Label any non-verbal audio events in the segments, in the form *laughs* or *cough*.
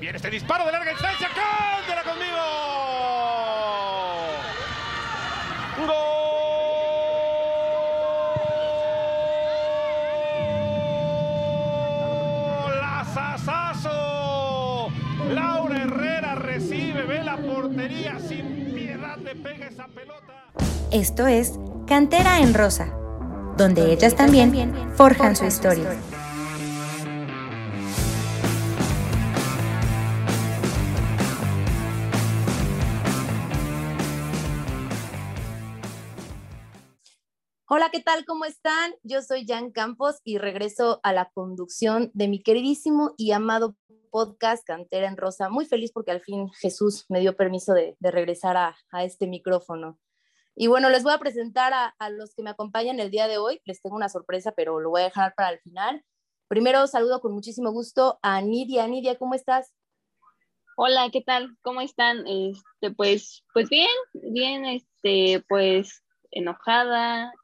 Viene este disparo de larga distancia. ¡Cántela conmigo! ¡Golazazazo! Laura Herrera recibe, ve la portería, sin piedad le pega esa pelota. Esto es Cantera en Rosa, donde ellas también forjan su historia. Tal? ¿Cómo están? Yo soy Jan Campos y regreso a la conducción de mi queridísimo y amado podcast Cantera en Rosa. Muy feliz porque al fin Jesús me dio permiso de, regresar a, este micrófono. Y bueno, les voy a presentar a, a, los que me acompañan el día de hoy. Les tengo una sorpresa, pero lo voy a dejar para el final. Primero saludo con muchísimo gusto a Nidia. Nidia, ¿cómo estás? Hola, ¿qué tal? ¿Cómo están? Este, pues, pues bien, bien, este, pues enojada,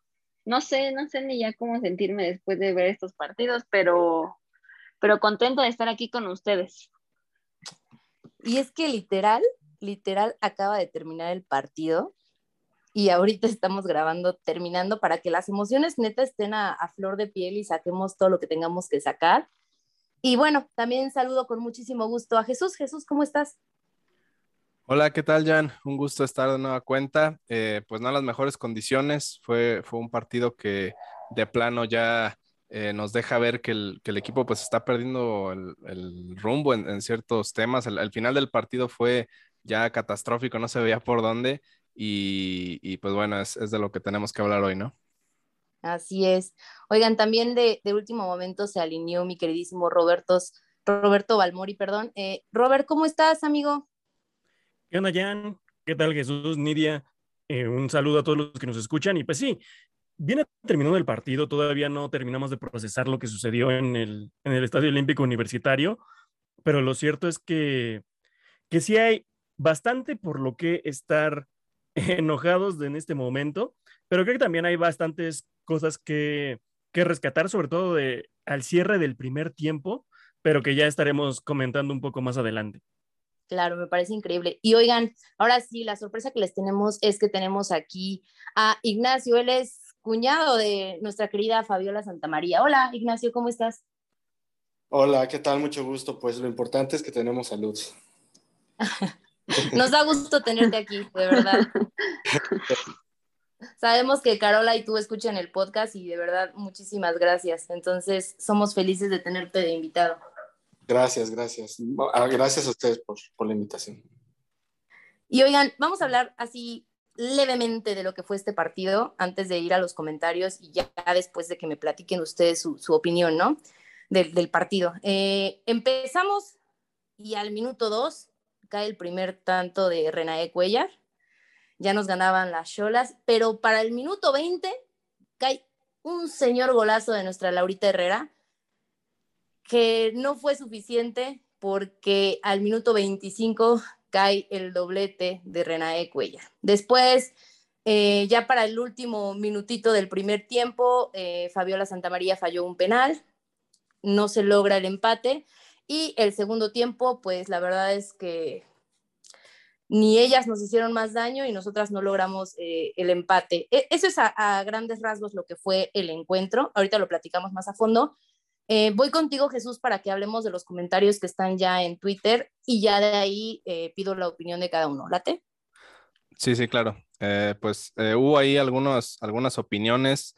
no sé, no sé ni ya cómo sentirme después de ver estos partidos, pero, pero contento de estar aquí con ustedes. Y es que literal, literal acaba de terminar el partido y ahorita estamos grabando, terminando para que las emociones neta estén a, a, flor de piel y saquemos todo lo que tengamos que sacar. Y bueno, también saludo con muchísimo gusto a Jesús. Jesús, ¿cómo estás? Hola, ¿qué tal, Jan? Un gusto estar de nueva cuenta. Eh, pues no en las mejores condiciones. Fue, fue un partido que de plano ya eh, nos deja ver que el, que el, equipo pues está perdiendo el, rumbo en, en, ciertos temas. El, final del partido fue ya catastrófico, no se veía por dónde. Y, y pues bueno, es, es, de lo que tenemos que hablar hoy, ¿no? Así es. Oigan, también de, de último momento se alineó mi queridísimo Robertos, Roberto Balmori, perdón. Eh, Robert, ¿cómo estás, amigo? ¿Qué onda, Jan? ¿Qué tal, Jesús, Nidia? Eh, un saludo a todos los que nos escuchan. Y pues sí, viene terminando el partido, todavía no terminamos de procesar lo que sucedió en el, Estadio Olímpico Universitario, pero lo cierto es que, que sí hay bastante por lo que estar *laughs* enojados en este momento, pero creo que también hay bastantes cosas que, que rescatar, sobre todo al cierre del primer tiempo, pero que ya estaremos comentando un poco más adelante. Claro, me parece increíble. Y oigan, ahora sí, la sorpresa que les tenemos es que tenemos aquí a Ignacio, él es cuñado de nuestra querida Fabiola Santamaría. Hola, Ignacio, ¿cómo estás? Hola, ¿qué tal? Mucho gusto. Pues lo importante es que tenemos salud. *laughs* Nos da gusto tenerte aquí, de verdad. *laughs* Sabemos que Carola y tú escuchan el podcast y de verdad muchísimas gracias. Entonces, somos felices de tenerte de invitado. Gracias, gracias. Ah, gracias a ustedes por, por, la invitación. Y oigan, vamos a hablar así levemente de lo que fue este partido antes de ir a los comentarios y ya después de que me platiquen ustedes su, su opinión, ¿no? Del, del partido. Eh, empezamos y al minuto dos cae el primer tanto de Renae Cuellar. Ya nos ganaban las cholas, pero para el minuto 20 cae un señor golazo de nuestra Laurita Herrera que no fue suficiente porque al minuto 25 cae el doblete de Renae Cuellar. Después, eh, ya para el último minutito del primer tiempo, eh, Fabiola Santamaría falló un penal, no se logra el empate y el segundo tiempo, pues la verdad es que ni ellas nos hicieron más daño y nosotras no logramos eh, el empate. E eso es a, a, grandes rasgos lo que fue el encuentro. Ahorita lo platicamos más a fondo, eh, voy contigo, Jesús, para que hablemos de los comentarios que están ya en Twitter y ya de ahí eh, pido la opinión de cada uno. ¿Late? Sí, sí, claro. Eh, pues hubo ahí algunos, algunas opiniones,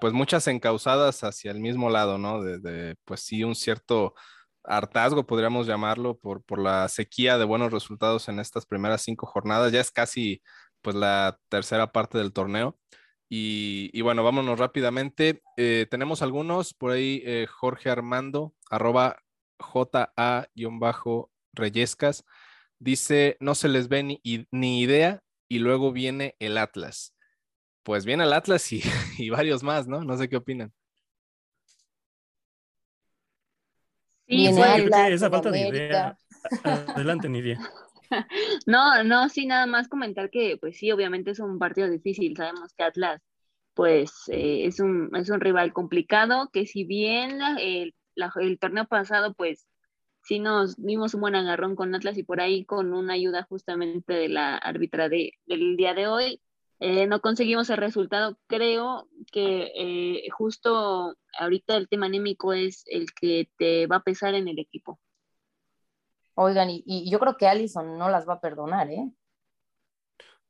pues muchas encausadas hacia el mismo lado, ¿no? De, de, pues sí, un cierto hartazgo, podríamos llamarlo, por, por la sequía de buenos resultados en estas primeras cinco jornadas. Ya es casi pues la tercera parte del torneo. Y, y, bueno, vámonos rápidamente. Eh, tenemos algunos por ahí, eh, Jorge Armando, arroba JA-Reyescas, dice, no se les ve ni, ni, idea y luego viene el Atlas. Pues viene el Atlas y, *laughs* y varios más, ¿no? No sé qué opinan. Sí, esa falta de idea. Adelante, Nidia. *laughs* *laughs* No, no, sí, nada más comentar que, pues sí, obviamente es un partido difícil. Sabemos que Atlas, pues, eh, es, un, es un rival complicado, que si bien el, el, torneo pasado, pues, sí nos dimos un buen agarrón con Atlas y por ahí con una ayuda justamente de la árbitra de, del día de hoy, eh, no conseguimos el resultado. Creo que eh, justo ahorita el tema anémico es el que te va a pesar en el equipo. Oigan, y, yo creo que Allison no las va a perdonar, ¿eh?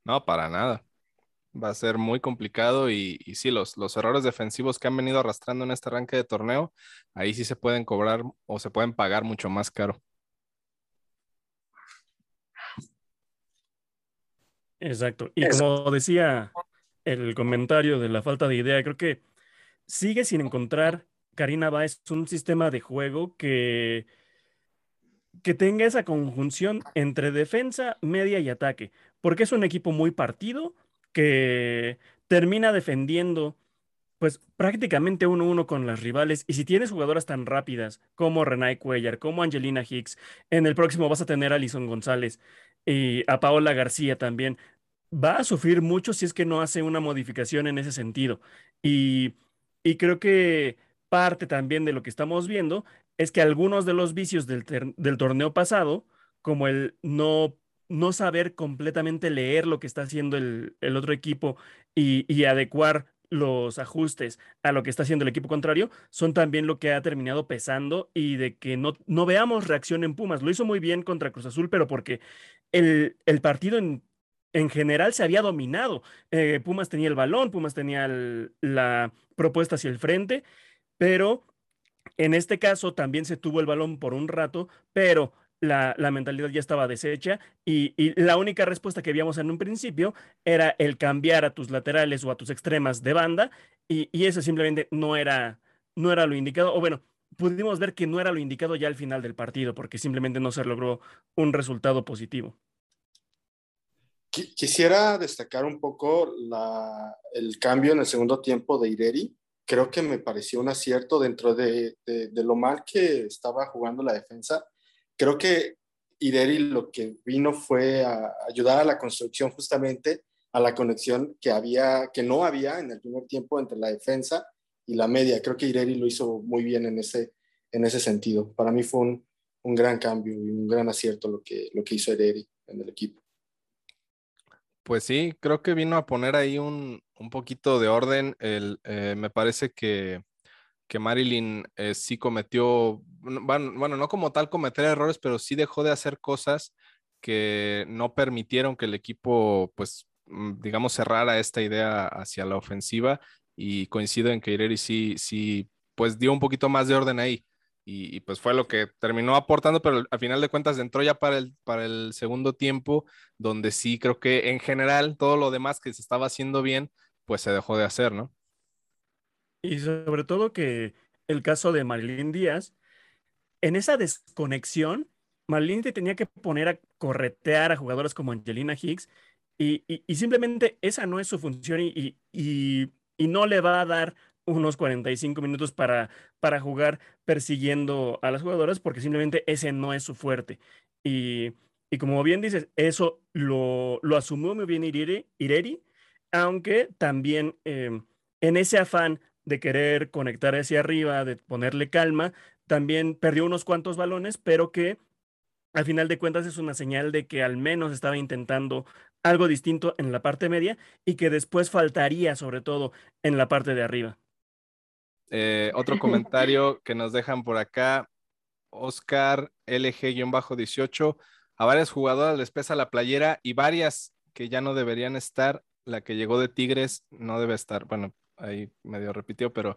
No, para nada. Va a ser muy complicado y, y sí, los, los errores defensivos que han venido arrastrando en este arranque de torneo, ahí sí se pueden cobrar o se pueden pagar mucho más caro. Exacto. Y como decía el comentario de la falta de idea, creo que sigue sin encontrar Karina Báez un sistema de juego que, que tenga esa conjunción entre defensa, media y ataque, porque es un equipo muy partido que termina defendiendo pues prácticamente uno a uno con las rivales. Y si tienes jugadoras tan rápidas como Renai Cuellar, como Angelina Hicks, en el próximo vas a tener a Alison González y a Paola García también. Va a sufrir mucho si es que no hace una modificación en ese sentido. Y, y creo que parte también de lo que estamos viendo es que algunos de los vicios del, del torneo pasado, como el no no saber completamente leer lo que está haciendo el, el otro equipo y, y, adecuar los ajustes a lo que está haciendo el equipo contrario son también lo que ha terminado pesando y de que no, no veamos reacción en Pumas. Lo hizo muy bien contra Cruz Azul, pero porque el, el partido en, en, general se había dominado. Eh, Pumas tenía el balón, Pumas tenía la propuesta hacia el frente, pero en este caso también se tuvo el balón por un rato, pero la, mentalidad ya estaba deshecha y, la única respuesta que habíamos en un principio era el cambiar a tus laterales o a tus extremas de banda y, eso simplemente no era, no era lo indicado, o bueno, pudimos ver que no era lo indicado ya al final del partido porque simplemente no se logró un resultado positivo. Quisiera destacar un poco el cambio en el segundo tiempo de Ireri. Creo que me pareció un acierto dentro de, lo mal que estaba jugando la defensa creo que Ideri lo que vino fue a ayudar a la construcción justamente a la conexión que había, que no había en el primer tiempo entre la defensa y la media. Creo que Ideri lo hizo muy bien en ese, en ese sentido. Para mí fue un, un gran cambio y un gran acierto lo que, lo que hizo Ideri en el equipo. Pues sí, creo que vino a poner ahí un, un poquito de orden. El, eh, me parece que que Marilyn eh, sí cometió, bueno, no como tal cometer errores, pero sí dejó de hacer cosas que no permitieron que el equipo, pues, mm, digamos, cerrara esta idea hacia la ofensiva y coincido en que Ireri sí, sí, pues dio un poquito más de orden ahí. Y, pues fue lo que terminó aportando, pero al final de cuentas entró ya para el, para el segundo tiempo, donde sí creo que en general todo lo demás que se estaba haciendo bien, pues se dejó de hacer, ¿no? Y sobre todo que el caso de Marilyn Díaz, en esa desconexión, Marilyn te tenía que poner a corretear a jugadoras como Angelina Hicks y, simplemente esa no es su función y, y, no le va a dar unos 45 minutos para, para jugar persiguiendo a las jugadoras porque simplemente ese no es su fuerte. Y, como bien dices, eso lo, lo asumió muy bien Ireri, aunque también em, en ese afán de querer conectar hacia arriba, de ponerle calma, también perdió unos cuantos balones, pero que al final de cuentas es una señal de que al menos estaba intentando algo distinto en la parte media y que después faltaría sobre todo en la parte de arriba. Eh, otro *laughs* comentario que nos dejan por acá, Oscar LG-18, a varias jugadoras les pesa la playera y varias que ya no deberían estar, la que llegó de Tigres no debe estar, bueno, ahí medio repitió, pero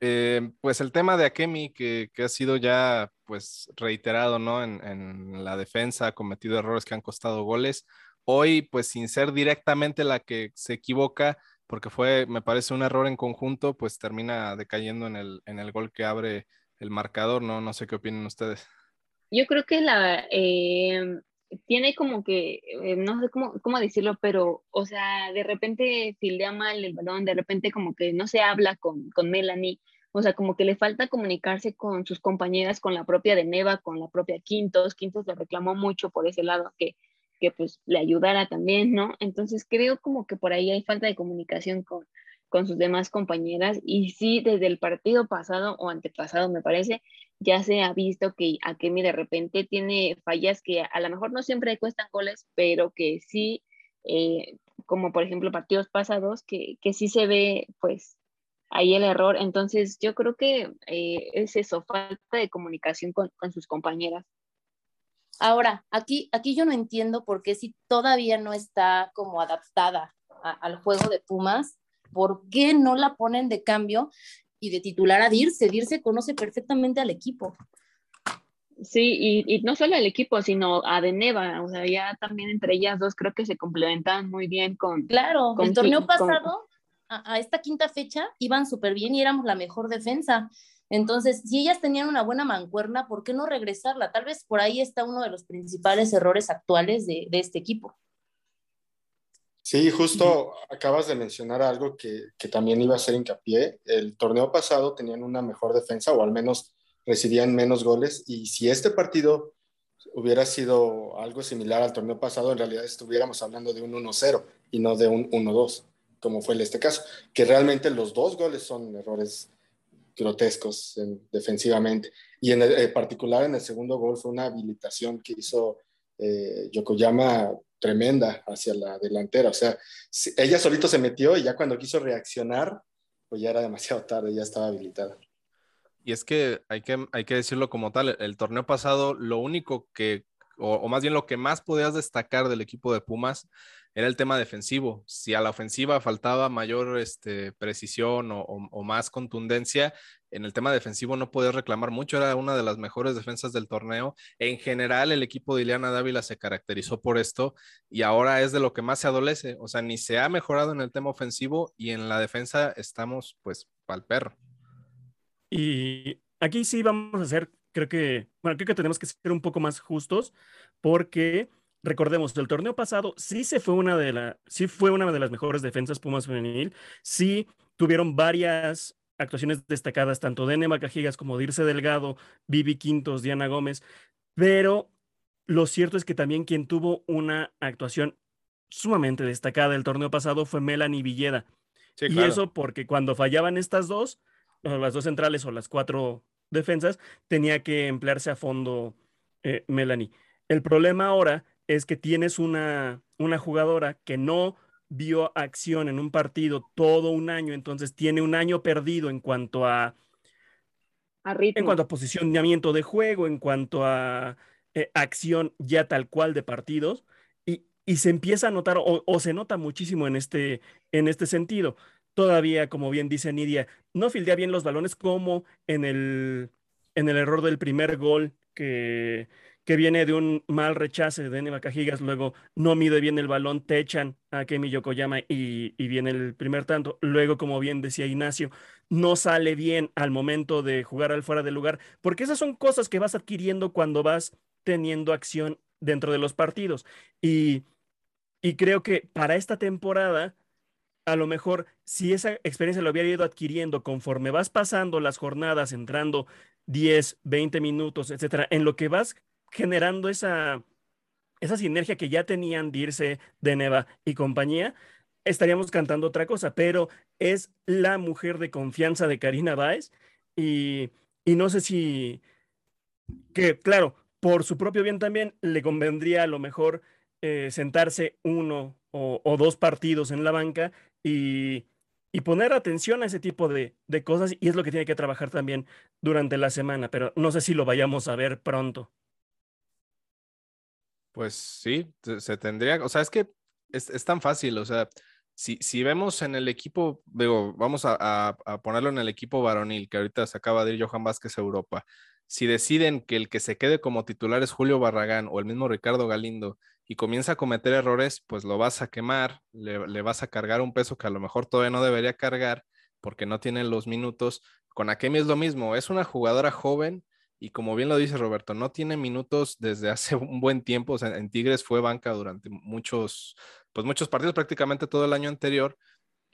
eh, pues el tema de Akemi, que, que, ha sido ya pues reiterado, ¿no? En, en, la defensa, ha cometido errores que han costado goles. Hoy, pues sin ser directamente la que se equivoca, porque fue, me parece, un error en conjunto, pues termina decayendo en el, en el gol que abre el marcador, ¿no? No sé qué opinan ustedes. Yo creo que la, eh, tiene como que, eh, no sé cómo, cómo decirlo, pero, o sea, de repente fildea mal el balón, de repente como que no se habla con, con Melanie, o sea, como que le falta comunicarse con sus compañeras, con la propia de Neva, con la propia Quintos, Quintos le reclamó mucho por ese lado, que, que pues le ayudara también, ¿no? Entonces creo como que por ahí hay falta de comunicación con, con sus demás compañeras y sí, desde el partido pasado o antepasado, me parece, ya se ha visto que Akemi de repente tiene fallas que a lo mejor no siempre cuestan goles, pero que sí, eh, como por ejemplo partidos pasados, que, que, sí se ve pues ahí el error. Entonces yo creo que eh, es eso, falta de comunicación con, con, sus compañeras. Ahora, aquí, aquí yo no entiendo por qué si todavía no está como adaptada a, al juego de Pumas, ¿por qué no la ponen de cambio y de titular a Dirce. Dirce conoce perfectamente al equipo. Sí, y, y, no solo al equipo, sino a Deneva, o sea, ya también entre ellas dos creo que se complementan muy bien con... Claro, con, el torneo pasado, a, a, esta quinta fecha, iban súper bien y éramos la mejor defensa. Entonces, si ellas tenían una buena mancuerna, ¿por qué no regresarla? Tal vez por ahí está uno de los principales errores actuales de, de este equipo. Sí, justo acabas de mencionar algo que, que, también iba a hacer hincapié. El torneo pasado tenían una mejor defensa o al menos recibían menos goles y si este partido hubiera sido algo similar al torneo pasado, en realidad estuviéramos hablando de un 1-0 y no de un 1-2, como fue en este caso, que realmente los dos goles son errores grotescos en, defensivamente. Y en el, en particular en el segundo gol fue una habilitación que hizo eh, Yokoyama tremenda hacia la delantera. O sea, ella solito se metió y ya cuando quiso reaccionar, pues ya era demasiado tarde, ya estaba habilitada. Y es que hay que, hay que decirlo como tal, el, torneo pasado, lo único que, o, o, más bien lo que más podías destacar del equipo de Pumas era el tema defensivo. Si a la ofensiva faltaba mayor este, precisión o, más contundencia, en el tema defensivo no podías reclamar mucho. Era una de las mejores defensas del torneo. En general, el equipo de Ileana Dávila se caracterizó por esto y ahora es de lo que más se adolece. O sea, ni se ha mejorado en el tema ofensivo y en la defensa estamos pues pa'l perro. Y aquí sí vamos a hacer, creo que, bueno, creo que tenemos que ser un poco más justos porque recordemos, el torneo pasado sí se fue una de la, sí fue una de las mejores defensas Pumas femenil, sí tuvieron varias actuaciones destacadas tanto de Nema Cajigas como de Irse Delgado, Vivi Quintos, Diana Gómez, pero lo cierto es que también quien tuvo una actuación sumamente destacada el torneo pasado fue Melanie Villeda. Sí, y claro. eso porque cuando fallaban estas dos, las dos centrales o las cuatro defensas, tenía que emplearse a fondo eh, Melanie. El problema ahora es que tienes una, una jugadora que no vio acción en un partido todo un año, entonces tiene un año perdido en cuanto a, a ritmo. en cuanto a posicionamiento de juego, en cuanto a eh, acción ya tal cual de partidos, y, y se empieza a notar o, o, se nota muchísimo en este, en este sentido. Todavía, como bien dice Nidia, no fildea bien los balones como en el, en el error del primer gol que, que viene de un mal rechace de Neva Cajigas, luego no mide bien el balón, te echan a Kemi Yokoyama y, y, viene el primer tanto. Luego, como bien decía Ignacio, no sale bien al momento de jugar al fuera del lugar, porque esas son cosas que vas adquiriendo cuando vas teniendo acción dentro de los partidos. Y, y creo que para esta temporada, a lo mejor si esa experiencia lo hubiera ido adquiriendo conforme vas pasando las jornadas, entrando 10, 20 minutos, etcétera, en lo que vas generando esa, esa sinergia que ya tenían Dirce, Deneva y compañía, estaríamos cantando otra cosa, pero es la mujer de confianza de Karina Báez y, y no sé si, que claro, por su propio bien también le convendría a lo mejor eh, sentarse uno o, o, dos partidos en la banca y, y poner atención a ese tipo de, de cosas y es lo que tiene que trabajar también durante la semana, pero no sé si lo vayamos a ver pronto. Pues sí, se tendría, o sea, es que es, es tan fácil, o sea, si, si, vemos en el equipo, digo, vamos a, a, ponerlo en el equipo varonil, que ahorita se acaba de ir Johan Vázquez Europa, si deciden que el que se quede como titular es Julio Barragán o el mismo Ricardo Galindo y comienza a cometer errores, pues lo vas a quemar, le, le vas a cargar un peso que a lo mejor todavía no debería cargar porque no tiene los minutos. Con Akemi es lo mismo, es una jugadora joven y como bien lo dice Roberto, no tiene minutos desde hace *laughs* un buen tiempo, o sea, en Tigres fue banca durante muchos, pues muchos partidos, prácticamente todo el año anterior,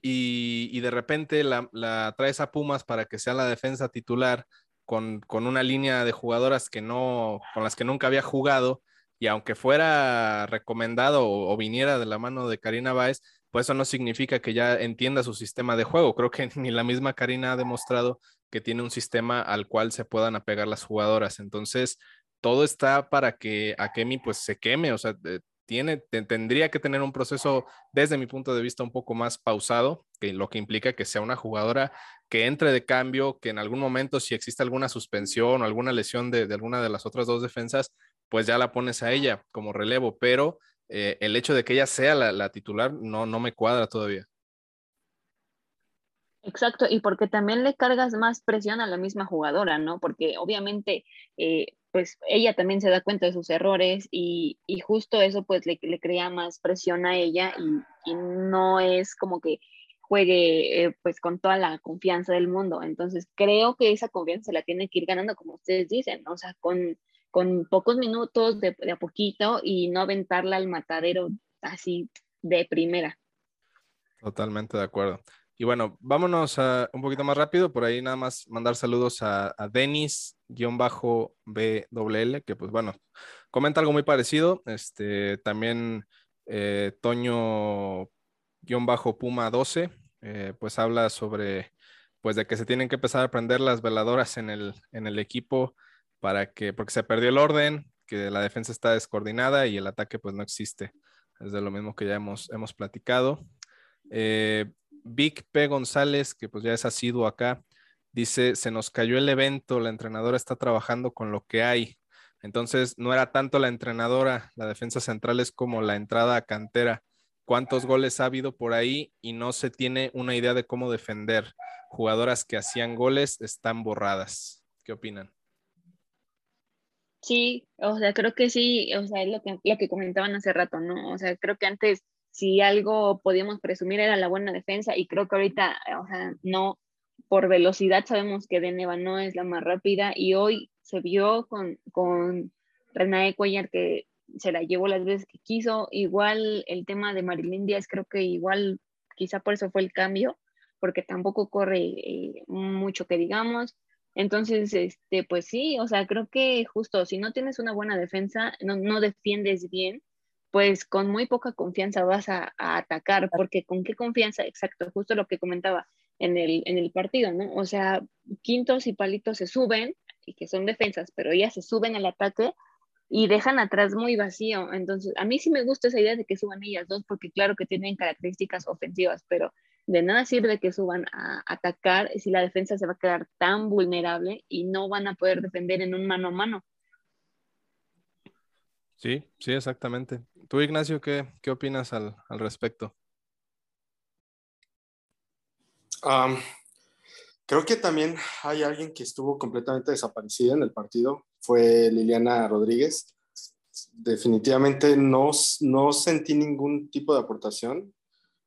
y, de repente la, la, traes a Pumas para que sea la defensa titular con, con, una línea de jugadoras que no, con las que nunca había jugado, y aunque fuera recomendado o, viniera de la mano de Karina Báez, pues eso no significa que ya entienda su sistema de juego. Creo que *laughs* ni la misma Karina ha demostrado que tiene un sistema al cual se puedan apegar las jugadoras. Entonces, todo está para que Akemi pues se queme, o sea, tiene, tendría que tener un proceso desde mi punto de vista un poco más pausado, que lo que implica que sea una jugadora que entre de cambio, que en algún momento si existe alguna suspensión o alguna lesión de, alguna de las otras dos defensas, pues ya la pones a ella como relevo, pero eh, el hecho de que ella sea la, titular no, no me cuadra todavía. Exacto, y porque también le cargas más presión a la misma jugadora, ¿no? Porque obviamente eh, pues ella también se da cuenta de sus errores y, justo eso pues le, crea más presión a ella y, no es como que juegue eh, pues con toda la confianza del mundo. Entonces creo que esa confianza la tiene que ir ganando como ustedes dicen, o sea, con, con pocos minutos de, a poquito y no aventarla al matadero así de primera. Totalmente de acuerdo. Y bueno, vámonos a un poquito más rápido. Por ahí nada más mandar saludos a, a Denis-BWL, que pues bueno, comenta algo muy parecido. Este, también eh, Toño-Puma 12, eh, pues habla sobre pues de que se tienen que empezar a aprender las veladoras en el, en el equipo para que, porque se perdió el orden, que la defensa está descoordinada y el ataque pues no existe. Es de lo mismo que ya hemos, hemos platicado. Eh, Vic P. González, que pues ya es asiduo acá, dice, se nos cayó el evento, la entrenadora está trabajando con lo que hay. Entonces, no era tanto la entrenadora, la defensa central es como la entrada a cantera. ¿Cuántos goles ha habido por ahí y no se tiene una idea de cómo defender? Jugadoras que hacían goles están borradas. ¿Qué opinan? Sí, o sea, creo que sí, o sea, es lo que, lo que comentaban hace rato, ¿no? O sea, creo que antes si algo podíamos presumir era la buena defensa y creo que ahorita, o sea, no, por velocidad sabemos que Deneva no es la más rápida y hoy se vio con, con Renae Cuellar que se la llevó las veces que quiso, igual el tema de Marilyn Díaz creo que igual quizá por eso fue el cambio, porque tampoco corre eh, mucho que digamos, entonces, este, pues sí, o sea, creo que justo si no tienes una buena defensa, no, no defiendes bien, pues con muy poca confianza vas a, atacar, porque con qué confianza, exacto, justo lo que comentaba en el, en el partido, ¿no? O sea, quintos y palitos se suben, y que son defensas, pero ellas se suben al ataque y dejan atrás muy vacío. Entonces, a mí sí me gusta esa idea de que suban ellas dos, porque claro que tienen características ofensivas, pero de nada sirve que suban a atacar si la defensa se va a quedar tan vulnerable y no van a poder defender en un mano a mano. Sí, sí, exactamente. Tú, Ignacio, ¿qué, qué opinas al, respecto? creo que también hay alguien que estuvo completamente desaparecida en el partido, fue Liliana Rodríguez. Definitivamente no, no sentí ningún tipo de aportación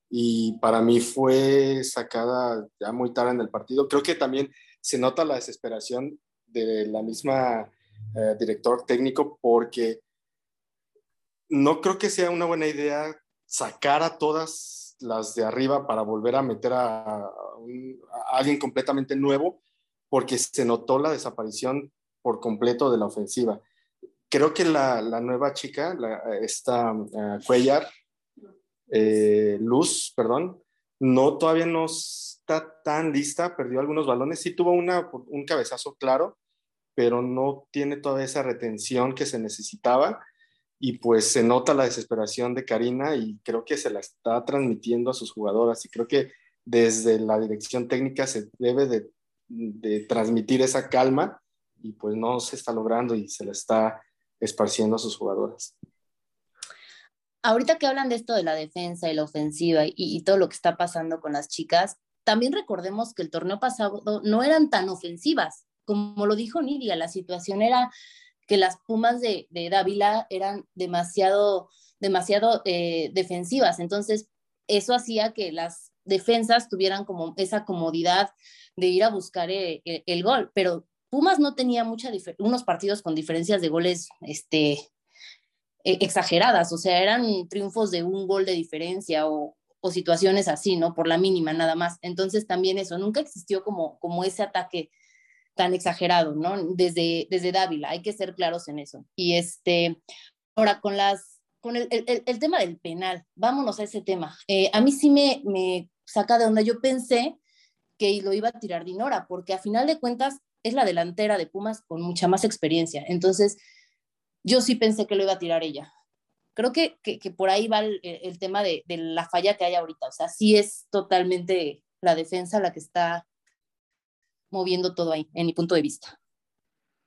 y para mí fue sacada ya muy tarde en el partido. Creo que también se nota la desesperación de la misma eh, director técnico porque no creo que sea una buena idea sacar a todas las de arriba para volver a meter a, alguien completamente nuevo, porque se notó la desaparición por completo de la ofensiva. Creo que la, nueva chica, esta uh, Cuellar, eh, Luz, perdón, no todavía no está tan lista, perdió algunos balones, sí tuvo una, un cabezazo claro, pero no tiene toda esa retención que se necesitaba y pues se nota la desesperación de Karina y creo que se la está transmitiendo a sus jugadoras y creo que desde la dirección técnica se debe de, transmitir esa calma y pues no se está logrando y se la está esparciendo a sus jugadoras. Ahorita que hablan de esto de la defensa y la ofensiva y, todo lo que está pasando con las chicas, también recordemos que el torneo pasado no eran tan ofensivas. Como lo dijo Nidia, la situación era que las Pumas de, Dávila eran demasiado, demasiado eh, defensivas. Entonces, eso hacía que las defensas tuvieran como esa comodidad de ir a buscar eh, el, gol. Pero Pumas no tenía mucha unos partidos con diferencias de goles este, e, exageradas, o sea, eran triunfos de un gol de diferencia o, situaciones así, ¿no? Por la mínima nada más. Entonces también eso, nunca existió como, como ese ataque tan exagerado, ¿no? Desde, desde Dávila, hay que ser claros en eso. Y este, ahora con las con el, el, tema del penal, vámonos a ese tema. Eh, a mí sí me, me saca de onda. Yo pensé que lo iba a tirar Dinora, porque a final de cuentas es la delantera de Pumas con mucha más experiencia. Entonces, yo sí pensé que lo iba a tirar ella. Creo que, que, por ahí va el, el tema de, de, la falla que hay ahorita. O sea, sí es totalmente la defensa la que está moviendo todo ahí, en mi punto de vista.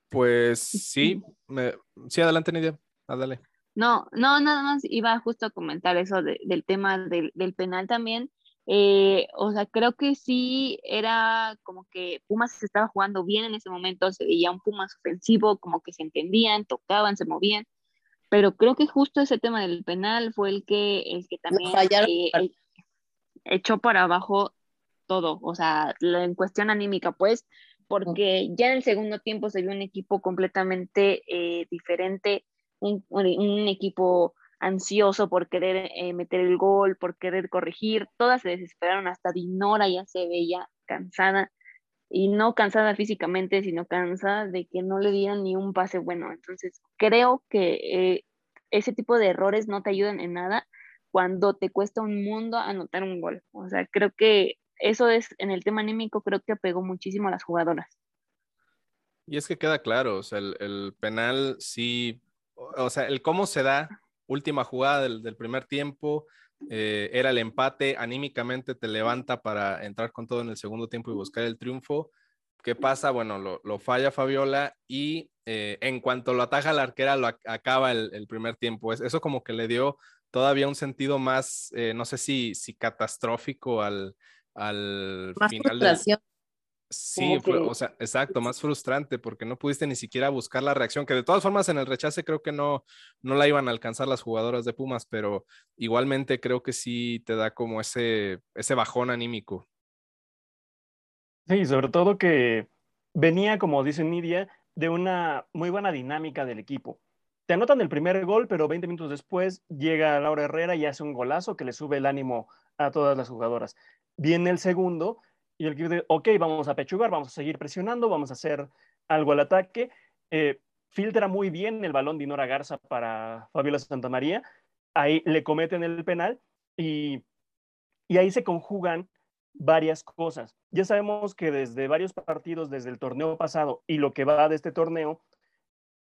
Pues sí, me... sí, adelante, Nidia, dale. No, no, nada más iba justo a comentar eso del tema del, del penal también. Eh, o sea, creo que sí era como que Pumas se estaba jugando bien en ese momento, se veía un Pumas ofensivo, como que se entendían, tocaban, se movían, pero creo que justo ese tema del penal fue el que, el que también eh, echó para abajo todo, o sea, en cuestión anímica, pues, porque ya en el segundo tiempo se vio un equipo completamente eh, diferente, un, un, equipo ansioso por querer eh, meter el gol, por querer corregir, todas se desesperaron, hasta Dinora ya se veía cansada, y no cansada físicamente, sino cansada de que no le dieran ni un pase bueno. Entonces, creo que eh, ese tipo de errores no te ayudan en nada cuando te cuesta un mundo anotar un gol. O sea, creo que eso es, en el tema anímico, creo que pegó muchísimo a las jugadoras. Y es que queda claro, o sea, el, penal sí, o sea, el cómo se da, última jugada del, primer tiempo, eh, era el empate, anímicamente te levanta para entrar con todo en el segundo tiempo y buscar el triunfo. ¿Qué pasa? Bueno, lo, falla Fabiola y eh, en cuanto lo ataja la arquera, lo acaba el, primer tiempo. Eso como que le dio todavía un sentido más, eh, no sé si, si catastrófico al, al final Sí, o sea, exacto, más frustrante porque no pudiste ni siquiera buscar la reacción, que de todas formas en el rechace creo que no, no la iban a alcanzar las jugadoras de Pumas, pero igualmente creo que sí te da como ese, ese bajón anímico. Sí, sobre todo que venía, como dice Nidia, de una muy buena dinámica del equipo. Te anotan el primer gol, pero 20 minutos después llega Laura Herrera y hace un golazo que le sube el ánimo a todas las jugadoras. Viene el segundo y el dice, ok, vamos a pechugar, vamos a seguir presionando, vamos a hacer algo al ataque. Eh, filtra muy bien el balón de Garza para Fabiola Santamaría. Ahí le cometen el penal y, y ahí se conjugan varias cosas. Ya sabemos que desde varios partidos, desde el torneo pasado y lo que va de este torneo,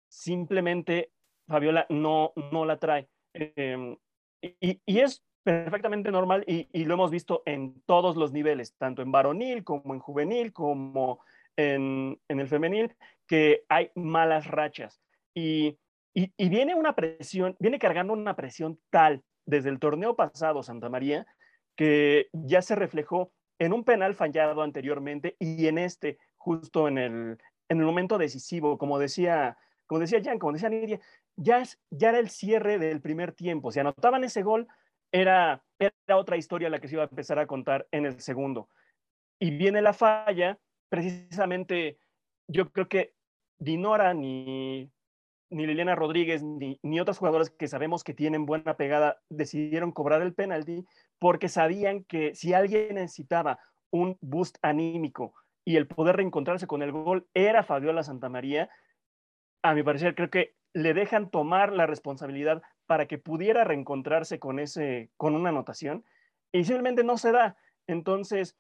simplemente Fabiola no, no la trae. Em, y, y, es perfectamente normal y, lo hemos visto en todos los niveles, tanto en varonil como en juvenil, como en, el femenil, que hay malas rachas. Y, y, viene una presión, viene cargando una presión tal desde el torneo pasado, Santa María, que ya se reflejó en un penal fallado anteriormente y en este, justo en el, en el momento decisivo, como decía, como decía Jan, como decía Nidia, ya, es, ya era el cierre del primer tiempo. Si anotaban ese gol, era, era otra historia la que se iba a empezar a contar en el segundo. Y viene la falla, precisamente yo creo que Dinora ni, ni Liliana Rodríguez ni, ni otras jugadoras que sabemos que tienen buena pegada decidieron cobrar el penalti porque sabían que si alguien necesitaba un boost anímico y el poder reencontrarse con el gol era Fabiola Santamaría, a mi parecer creo que le dejan tomar la responsabilidad para que pudiera reencontrarse con, ese, con una anotación y simplemente no se da. Entonces,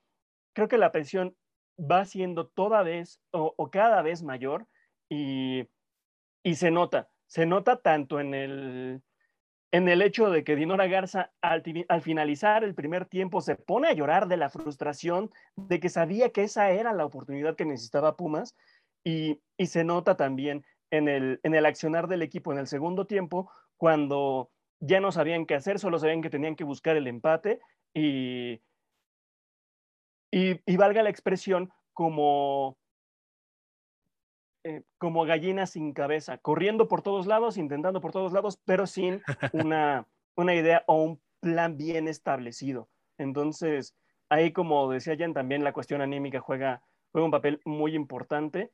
creo que la presión va siendo toda vez o, cada vez mayor y, y, se nota, se nota tanto en el, en el hecho de que Dinora Garza al, al, finalizar el primer tiempo se pone a llorar de la frustración de que sabía que esa era la oportunidad que necesitaba Pumas y, y se nota también en el, en el accionar del equipo en el segundo tiempo cuando ya no sabían qué hacer, solo sabían que tenían que buscar el empate y, y, valga la expresión, como, eh, como gallina sin cabeza, corriendo por todos lados, intentando por todos lados, pero sin *laughs* una, una idea o un plan bien establecido. Entonces, ahí como decía Jan, también la cuestión anímica juega, juega un papel muy importante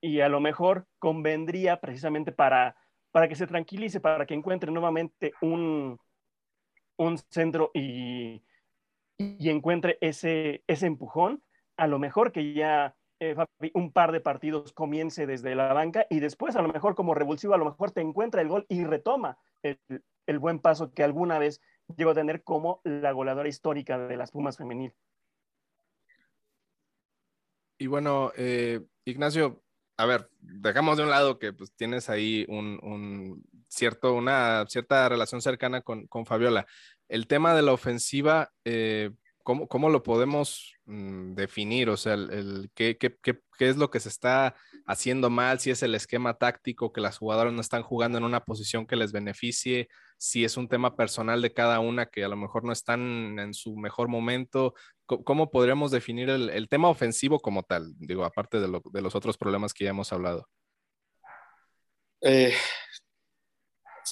y a lo mejor convendría precisamente para para que se tranquilice, para que encuentre nuevamente un, un centro y, y encuentre ese, ese empujón, a lo mejor que ya eh, un par de partidos comience desde la banca y después a lo mejor como revulsivo, a lo mejor te encuentra el gol y retoma el, el buen paso que alguna vez llegó a tener como la goleadora histórica de las Pumas femenil. Y bueno, eh, Ignacio, a ver, dejamos de un lado que pues tienes ahí un, cierto, una cierta relación cercana con, Fabiola. El tema de la ofensiva, eh, ¿cómo, lo podemos mm, definir? O sea, el, ¿qué, qué, es lo que se está haciendo mal? Si es el esquema táctico, que las jugadoras no están jugando en una posición que les beneficie, si es un tema personal de cada una que a lo mejor no están en su mejor momento. ¿Cómo podríamos definir el, tema ofensivo como tal? Digo, aparte de, los otros problemas que ya hemos hablado. Eh,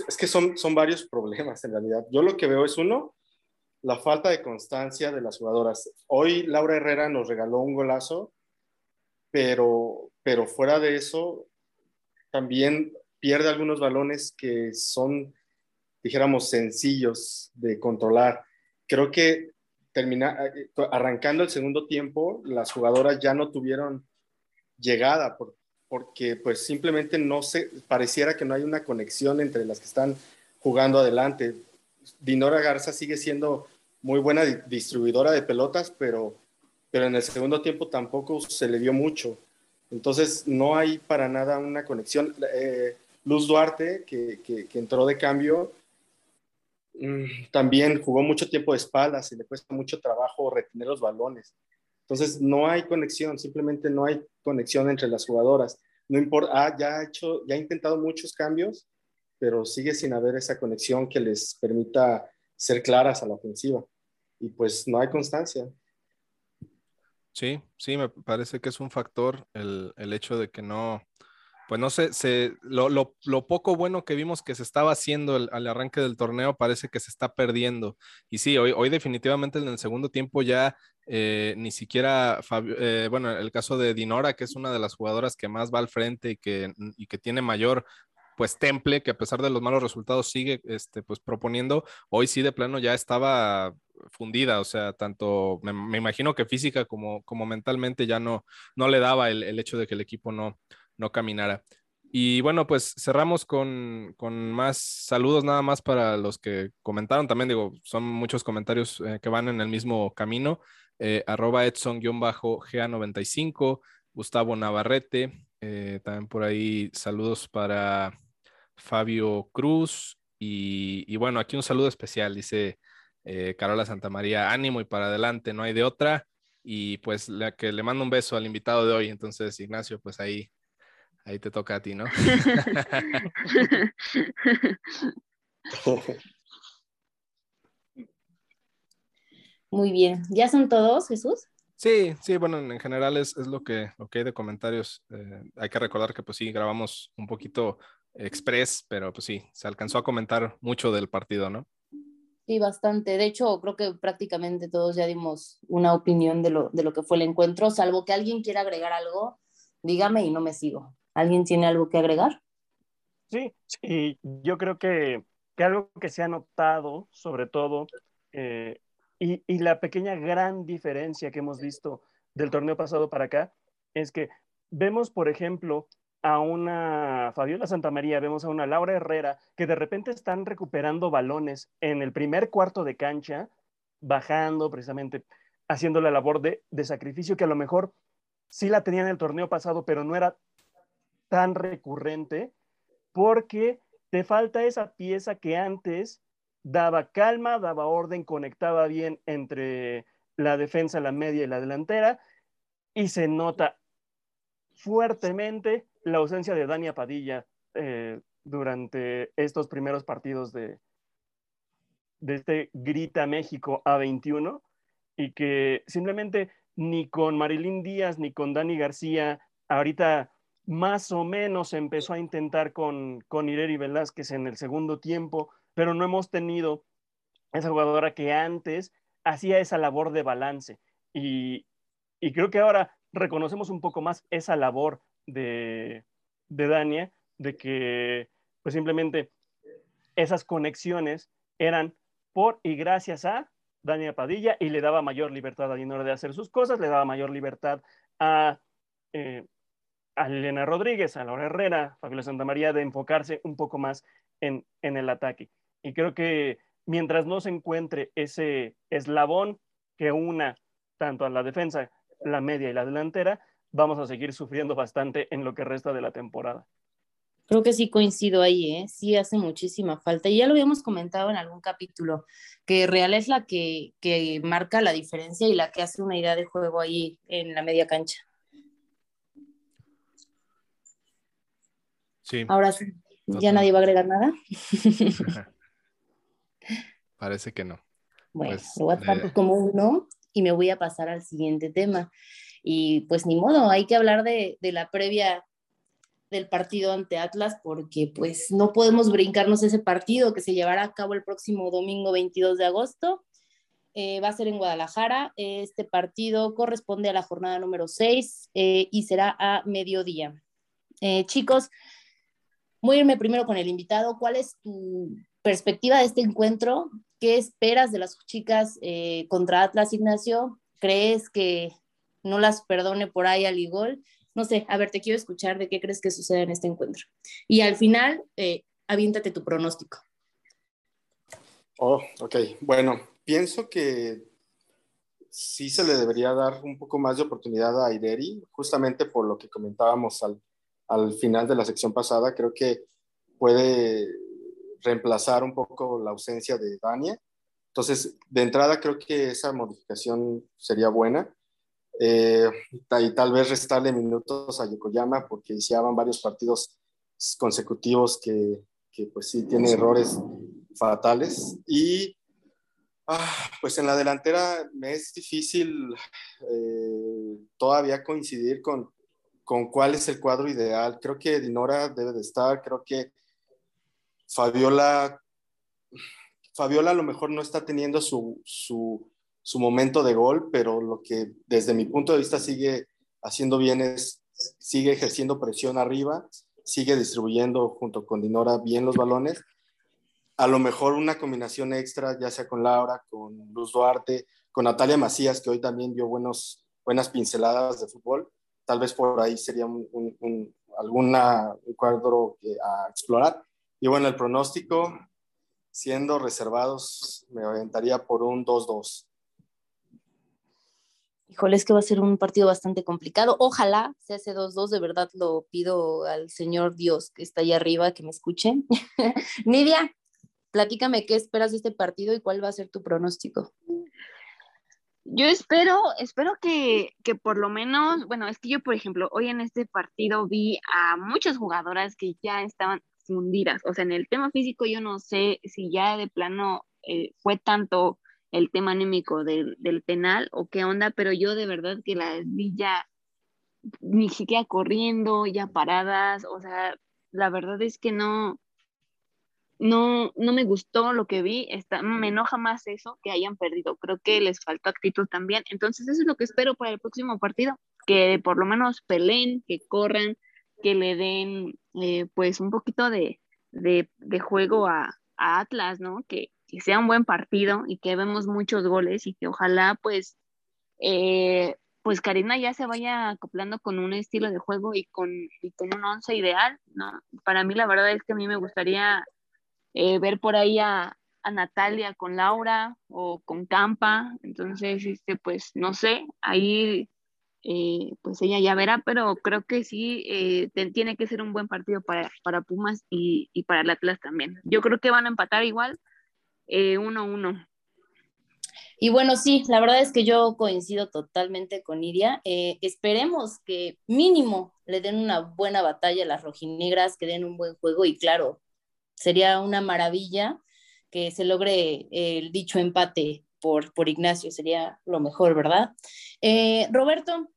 es que son, son varios problemas en realidad. Yo lo que veo es uno, la falta de constancia de las jugadoras. Hoy Laura Herrera nos regaló un golazo, pero, pero fuera de eso, también pierde algunos balones que son, dijéramos, sencillos de controlar. Creo que termina, arrancando el segundo tiempo, las jugadoras ya no tuvieron llegada porque pues simplemente no se, pareciera que no hay una conexión entre las que están jugando adelante. Dinora Garza sigue siendo muy buena distribuidora de pelotas, pero, pero en el segundo tiempo tampoco se le dio mucho. Entonces no hay para nada una conexión. Eh, Luz Duarte, que, que, que entró de cambio, Mm, también jugó mucho tiempo de espaldas y le cuesta mucho trabajo retener los balones. Entonces, no hay conexión, simplemente no hay conexión entre las jugadoras. No importa, ah, ya ha hecho, ya ha intentado muchos cambios, pero sigue sin haber esa conexión que les permita ser claras a la ofensiva. Y pues no hay constancia. Sí, sí, me parece que es un factor el, el hecho de que no, pues no sé, se, lo, lo, lo, poco bueno que vimos que se estaba haciendo al arranque del torneo parece que se está perdiendo. Y sí, hoy, hoy definitivamente en el segundo tiempo ya eh, ni siquiera, eh, bueno, el caso de Dinora, que es una de las jugadoras que más va al frente y que, y que tiene mayor pues temple, que a pesar de los malos resultados sigue este, pues proponiendo, hoy sí de plano ya estaba fundida, o sea, tanto me, me imagino que física como, como mentalmente ya no, no le daba el, el hecho de que el equipo no, no caminara. Y bueno, pues cerramos con, más saludos nada más para los que comentaron. También digo, son muchos comentarios eh, que van en el mismo camino. Eh, arroba Edson-GA95, Gustavo Navarrete, eh, también por ahí saludos para Fabio Cruz. Y, y bueno, aquí un saludo especial, dice Carola Santamaría, ánimo y para adelante, no hay de otra. Y pues la que le mando un beso al invitado de hoy. Entonces, Ignacio, pues ahí Ahí te toca a ti, ¿no? *laughs* Muy bien. ¿Ya son todos, Jesús? Sí, sí, bueno, en general es, lo, que, lo que hay de comentarios. Eh, hay que recordar que pues sí, grabamos un poquito express, pero pues sí, se alcanzó a comentar mucho del partido, ¿no? Sí, bastante. De hecho, creo que prácticamente todos ya dimos una opinión de lo, de lo que fue el encuentro, salvo que alguien quiera agregar algo, dígame y no me sigo. ¿Alguien tiene algo que agregar? Sí, sí, yo creo que, algo que se ha notado, sobre todo, eh, y, la pequeña gran diferencia que hemos visto del torneo pasado para acá, es que vemos, por ejemplo, a una Fabiola Santamaría, vemos a una Laura Herrera, que de repente están recuperando balones en el primer cuarto de cancha, bajando precisamente, haciendo la labor de, sacrificio que a lo mejor sí la tenían en el torneo pasado, pero no era tan recurrente porque te falta esa pieza que antes daba calma, daba orden, conectaba bien entre la defensa, la media y la delantera, y se nota fuertemente la ausencia de Dania Padilla eh, durante estos primeros partidos de, de este Grita México A21 y que simplemente ni con Marilyn Díaz ni con Dani García ahorita más o menos empezó a intentar con, con Ireri Velázquez en el segundo tiempo, pero no hemos tenido esa jugadora que antes hacía esa labor de balance. Y, creo que ahora reconocemos un poco más esa labor de, de Dania, de que pues simplemente esas conexiones eran por y gracias a Dania Padilla y le daba mayor libertad a Dinora de hacer sus cosas, le daba mayor libertad a eh, a Elena Rodríguez, a Laura Herrera, Fabiola Santamaría, de enfocarse un poco más en, el ataque. Y creo que mientras no se encuentre ese eslabón que una tanto a la defensa, la media y la delantera, vamos a seguir sufriendo bastante en lo que resta de la temporada. Creo que sí coincido ahí, ¿eh? sí hace muchísima falta. Y ya lo habíamos comentado en algún capítulo, que Real es la que, que marca la diferencia y la que hace una idea de juego ahí en la media cancha. Sí. Ahora sí, ¿ya nadie va a agregar nada? *laughs* Parece que no. Bueno, Pues, lo voy a tomar eh, como uno y me voy a pasar al siguiente tema. Y pues ni modo, hay que hablar de, de la previa del partido ante Atlas porque pues no podemos brincarnos ese partido que se llevará a cabo el próximo domingo 22 de agosto. Eh, va a ser en Guadalajara. Este partido corresponde a la jornada número 6 eh, y será a mediodía. Eh, chicos, voy a irme primero con el invitado. ¿Cuál es tu perspectiva de este encuentro? ¿Qué esperas de las chicas eh, contra Atlas, Ignacio? ¿Crees que no las perdone por ahí al Igol? No sé, a ver, te quiero escuchar de qué crees que sucede en este encuentro. Y al final, eh, aviéntate tu pronóstico. Oh, ok. Bueno, pienso que sí se le debería dar un poco más de oportunidad a Ideri, justamente por lo que comentábamos al, al final de la sección pasada. Creo que puede reemplazar un poco la ausencia de Dania. Entonces, de entrada creo que esa modificación sería buena. Eh, y tal vez restarle minutos a Yokoyama porque iniciaban varios partidos consecutivos que, que pues sí tiene errores fatales. Y ah, pues en la delantera me es difícil eh, todavía coincidir con, con cuál es el cuadro ideal. Creo que Dinora debe de estar, creo que Fabiola, Fabiola a lo mejor no está teniendo su, su, su, momento de gol, pero lo que desde mi punto de vista sigue haciendo bien es, sigue ejerciendo presión arriba, sigue distribuyendo junto con Dinora bien los balones. A lo mejor una combinación extra, ya sea con Laura, con Luz Duarte, con Natalia Macías, que hoy también dio buenos, buenas pinceladas de fútbol. Tal vez por ahí sería un, un, un alguna, un cuadro que, a explorar. Y bueno, el pronóstico, siendo reservados, me aventaría por un 2-2. Híjole, es que va a ser un partido bastante complicado. Ojalá se hace 2-2, de verdad lo pido al Señor Dios que está ahí arriba que me escuche. *laughs* Nidia, platícame qué esperas de este partido y cuál va a ser tu pronóstico. Yo espero, espero que, que, por lo menos, bueno, es que yo, por ejemplo, hoy en este partido vi a muchas jugadoras que ya estaban fundidas. O sea, en el tema físico yo no sé si ya de plano eh, fue tanto el tema anímico del, del, penal o qué onda, pero yo de verdad que las vi ya ni siquiera corriendo, ya paradas, o sea, la verdad es que no, no, no me gustó lo que vi, está, me enoja más eso que hayan perdido, creo que les faltó actitud también, entonces eso es lo que espero para el próximo partido, que por lo menos peleen, que corran, que le den eh, pues un poquito de, de, juego a, a, Atlas, ¿no? Que, que, sea un buen partido y que vemos muchos goles y que ojalá pues, eh, pues Karina ya se vaya acoplando con un estilo de juego y con, y con un once ideal, ¿no? Para mí la verdad es que a mí me gustaría eh, ver por ahí a, a, Natalia con Laura o con Campa, entonces, este, pues no sé, ahí eh, pues ella ya verá, pero creo que sí eh, tiene que ser un buen partido para, para Pumas y, y, para el Atlas también. Yo creo que van a empatar igual 1-1. Eh, y bueno, sí, la verdad es que yo coincido totalmente con Iria. Esperemos que mínimo le den una buena batalla a las rojinegras, que den un buen juego y claro, sería una maravilla que se logre el dicho empate por, por Ignacio, sería lo mejor, ¿verdad? Roberto,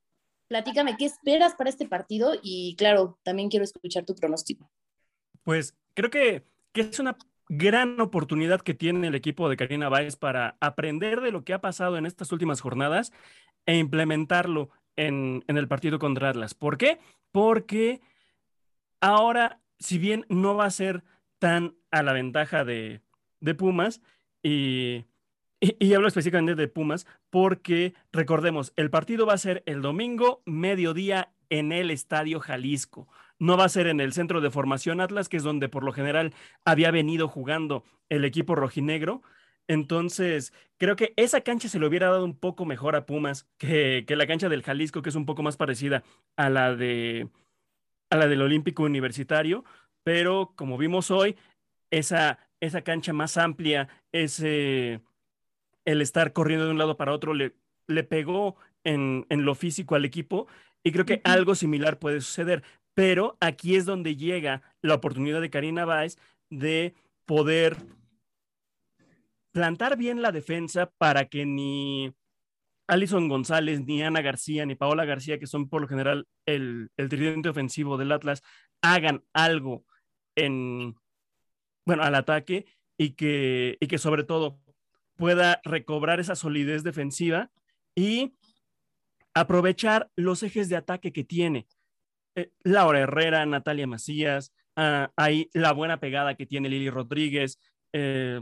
platícame, ¿qué esperas para este partido? Y claro, también quiero escuchar tu pronóstico. Pues creo que, es una gran oportunidad que tiene el equipo de Karina Báez para aprender de lo que ha pasado en estas últimas jornadas e implementarlo en, el partido contra Atlas. ¿Por qué? Porque ahora, si bien no va a ser tan a la ventaja de Pumas, y, y, hablo específicamente de Pumas, porque recordemos, el partido va a ser el domingo, mediodía, en el Estadio Jalisco. no va a ser en el centro de formación Atlas, que es donde por lo general había venido jugando el equipo rojinegro. Entonces, creo que esa cancha se le hubiera dado un poco mejor a Pumas que, que, la cancha del Jalisco, que es un poco más parecida a la, de, a la del Olímpico Universitario. Pero como vimos hoy, esa, esa cancha más amplia, ese, el estar corriendo de un lado para otro, le, le pegó en, en lo físico al equipo. Y creo que algo similar puede suceder. Pero aquí es donde llega la oportunidad de Karina Báez de poder plantar bien la defensa para que ni Alison González, ni Ana García, ni Paola García, que son por lo general el, el tridente ofensivo del Atlas, hagan algo en, bueno, al ataque y que, y que sobre todo pueda recobrar esa solidez defensiva y aprovechar los ejes de ataque que tiene. Eh, Laura Herrera, Natalia Macías, uh, hay la buena pegada que tiene Lili Rodríguez, eh,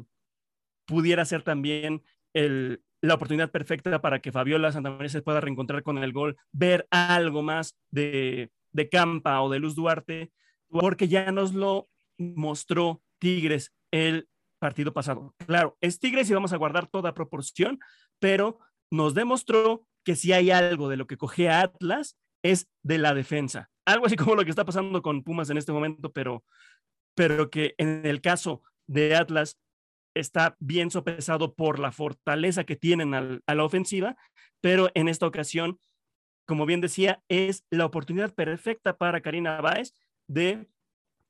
pudiera ser también el, la oportunidad perfecta para que Fabiola Santamaría se pueda reencontrar con el gol, ver algo más de, de Campa o de Luz Duarte, porque ya nos lo mostró Tigres el partido pasado. Claro, es Tigres y vamos a guardar toda proporción, pero nos demostró que si hay algo de lo que coge Atlas es de la defensa. Algo así como lo que está pasando con Pumas en este momento, pero, pero que en el caso de Atlas está bien sopesado por la fortaleza que tienen a la ofensiva, pero en esta ocasión, como bien decía, es la oportunidad perfecta para Karina Báez de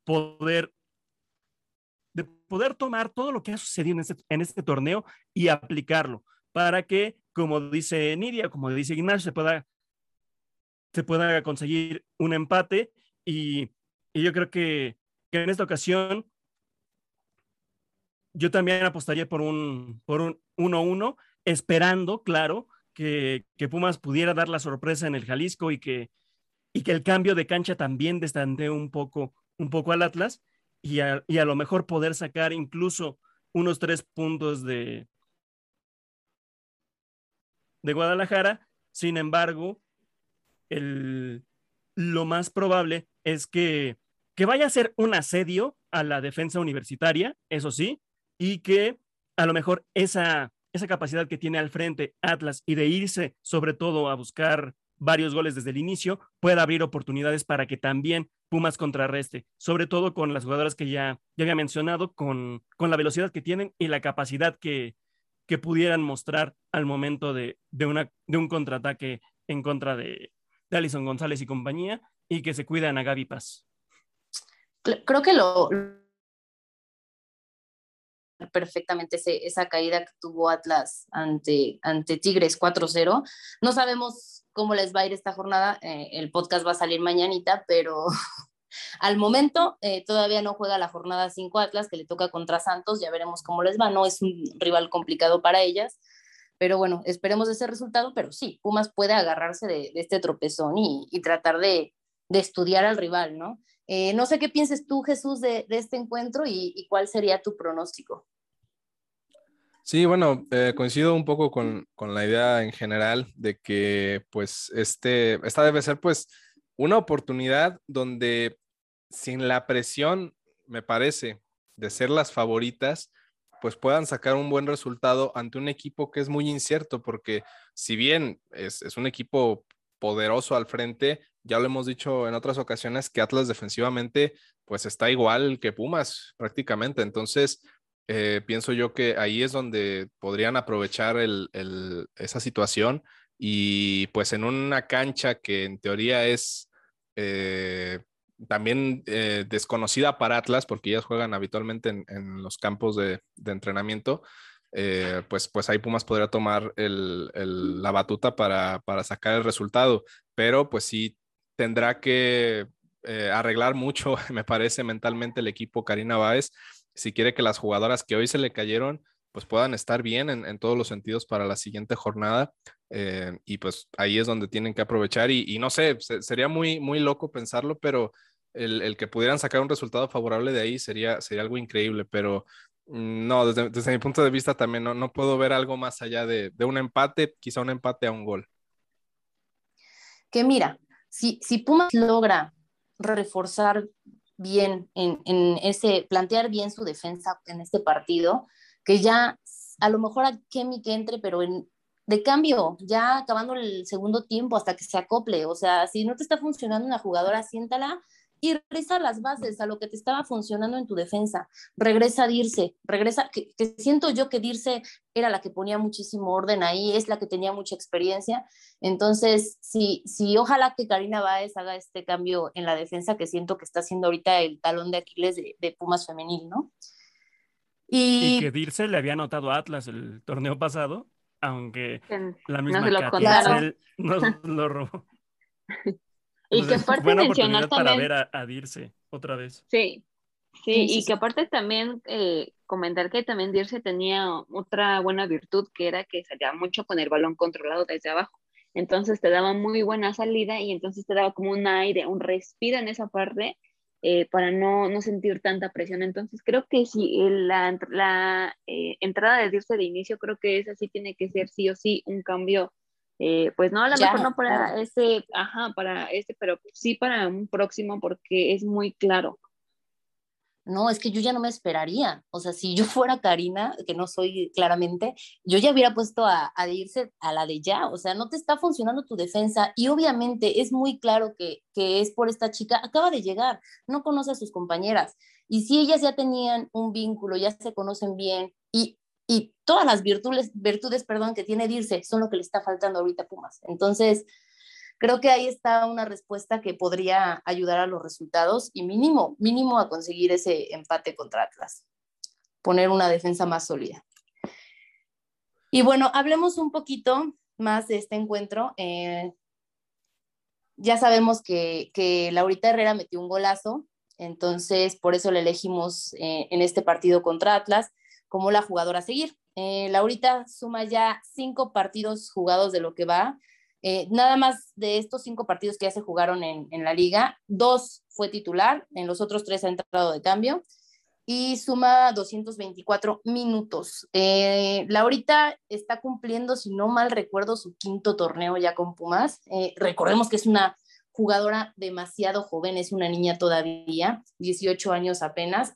poder de poder tomar todo lo que ha sucedido en este, en este torneo y aplicarlo para que, como dice Nidia, como dice Ignacio, se pueda, se pueda conseguir un empate. Y, yo creo que, en esta ocasión yo también apostaría por un por un 1-1, esperando, claro, que, que, Pumas pudiera dar la sorpresa en el Jalisco y que, y que el cambio de cancha también destante un poco, un poco al Atlas y a, lo mejor poder sacar incluso unos tres puntos de, de Guadalajara. Sin embargo, el, lo más probable es que, que vaya a ser un asedio a la defensa universitaria, eso sí, y que a lo mejor esa, esa capacidad que tiene al frente Atlas y de irse sobre todo a buscar varios goles desde el inicio, pueda abrir oportunidades para que también Pumas contrarreste, sobre todo con las jugadoras que ya, había mencionado, con, con la velocidad que tienen y la capacidad que, que pudieran mostrar al momento de, de, una, de un contraataque en contra de, de Alison González y compañía y que se cuidan a Gaby Paz. Creo que lo, perfectamente esa caída que tuvo Atlas ante, ante Tigres 4-0. No sabemos cómo les va a ir esta jornada, eh, el podcast va a salir mañanita, pero *laughs* al momento eh, todavía no juega la jornada 5 Atlas, que le toca contra Santos, ya veremos cómo les va, no es un rival complicado para ellas, pero bueno, esperemos ese resultado, pero sí, Pumas puede agarrarse de, de este tropezón y, y tratar de, de, estudiar al rival, ¿no? Eh, no sé qué pienses tú, Jesús, de, este encuentro y, y, cuál sería tu pronóstico. Sí, bueno, eh, coincido un poco con, con, la idea en general de que pues este, esta debe ser pues una oportunidad donde sin la presión, me parece, de ser las favoritas, pues puedan sacar un buen resultado ante un equipo que es muy incierto, porque si bien es, es un equipo poderoso al frente, ya lo hemos dicho en otras ocasiones que Atlas defensivamente pues está igual que Pumas prácticamente. Entonces, eh, pienso yo que ahí es donde podrían aprovechar el, el, esa situación y pues en una cancha que en teoría es eh, también eh, desconocida para Atlas porque ellas juegan habitualmente en, en los campos de, de entrenamiento. Eh, pues, pues ahí Pumas podría tomar el, el, la batuta para, para, sacar el resultado, pero pues sí tendrá que eh, arreglar mucho, *laughs* me parece, mentalmente el equipo Karina Báez, si quiere que las jugadoras que hoy se le cayeron, pues puedan estar bien en, todos los sentidos para la siguiente jornada. Eh, y pues ahí es donde tienen que aprovechar y, no sé, se, sería muy, muy loco pensarlo, pero el, el, que pudieran sacar un resultado favorable de ahí sería, sería algo increíble, pero mm, no, desde, desde mi punto de vista también no, no puedo ver algo más allá de, de, un empate, quizá un empate a un gol. Que mira, si, si Pumas logra reforzar bien en, ese, plantear bien su defensa en este partido, que ya a lo mejor a Kemi que entre, pero en, de cambio, ya acabando el segundo tiempo hasta que se acople, o sea, si no te está funcionando una jugadora, siéntala y regresa a las bases, a lo que te estaba funcionando en tu defensa. Regresa a Dirce, regresa, que, siento yo que Dirce era la que ponía muchísimo orden ahí, es la que tenía mucha experiencia. Entonces, sí, sí, ojalá que Karina Báez haga este cambio en la defensa que siento que está haciendo ahorita el talón de Aquiles de, Pumas femenil, ¿no? Y... que Dirce le había anotado a Atlas el torneo pasado, aunque la misma no nos lo robó. *laughs* Y que aparte mencionar también... para ver a, Dirce otra vez. Sí, sí, y que aparte también eh, comentar que también Dirce tenía otra buena virtud que era que salía mucho con el balón controlado desde abajo. Entonces te daba muy buena salida y entonces te daba como un aire, un respiro en esa parte eh, para no, no, sentir tanta presión. Entonces creo que si la, la eh, entrada de Dirce de inicio, creo que esa sí tiene que ser sí o sí un cambio eh, pues no, a lo mejor no para ese, ajá, para este, pero sí para un próximo porque es muy claro. No, es que yo ya no me esperaría. O sea, si yo *laughs* fuera Karina, que no soy claramente, yo ya hubiera puesto a, a irse a la de ya. O sea, no te está funcionando tu defensa y obviamente es muy claro que, que es por esta chica. Acaba de llegar, no conoce a sus compañeras. Y si ellas ya tenían un vínculo, ya se conocen bien y todas las virtudes, virtudes perdón, que tiene Dirce son lo que le está faltando ahorita a Pumas. Entonces, creo que ahí está una respuesta que podría ayudar a los resultados y mínimo, mínimo a conseguir ese empate contra Atlas, poner una defensa más sólida. Y bueno, hablemos un poquito más de este encuentro. Eh, ya sabemos que, que Laurita Herrera metió un golazo, entonces por eso le elegimos eh, en este partido contra Atlas como la jugadora a seguir. Eh, Laurita suma ya cinco partidos jugados de lo que va. Eh, nada más de estos cinco partidos que ya se jugaron en, la liga, dos fue titular, en los otros tres ha entrado de cambio y suma 224 minutos. Eh, Laurita está cumpliendo, si no mal recuerdo, su quinto torneo ya con Pumas. recordemos que es una jugadora demasiado joven, es una niña todavía, 18 años apenas.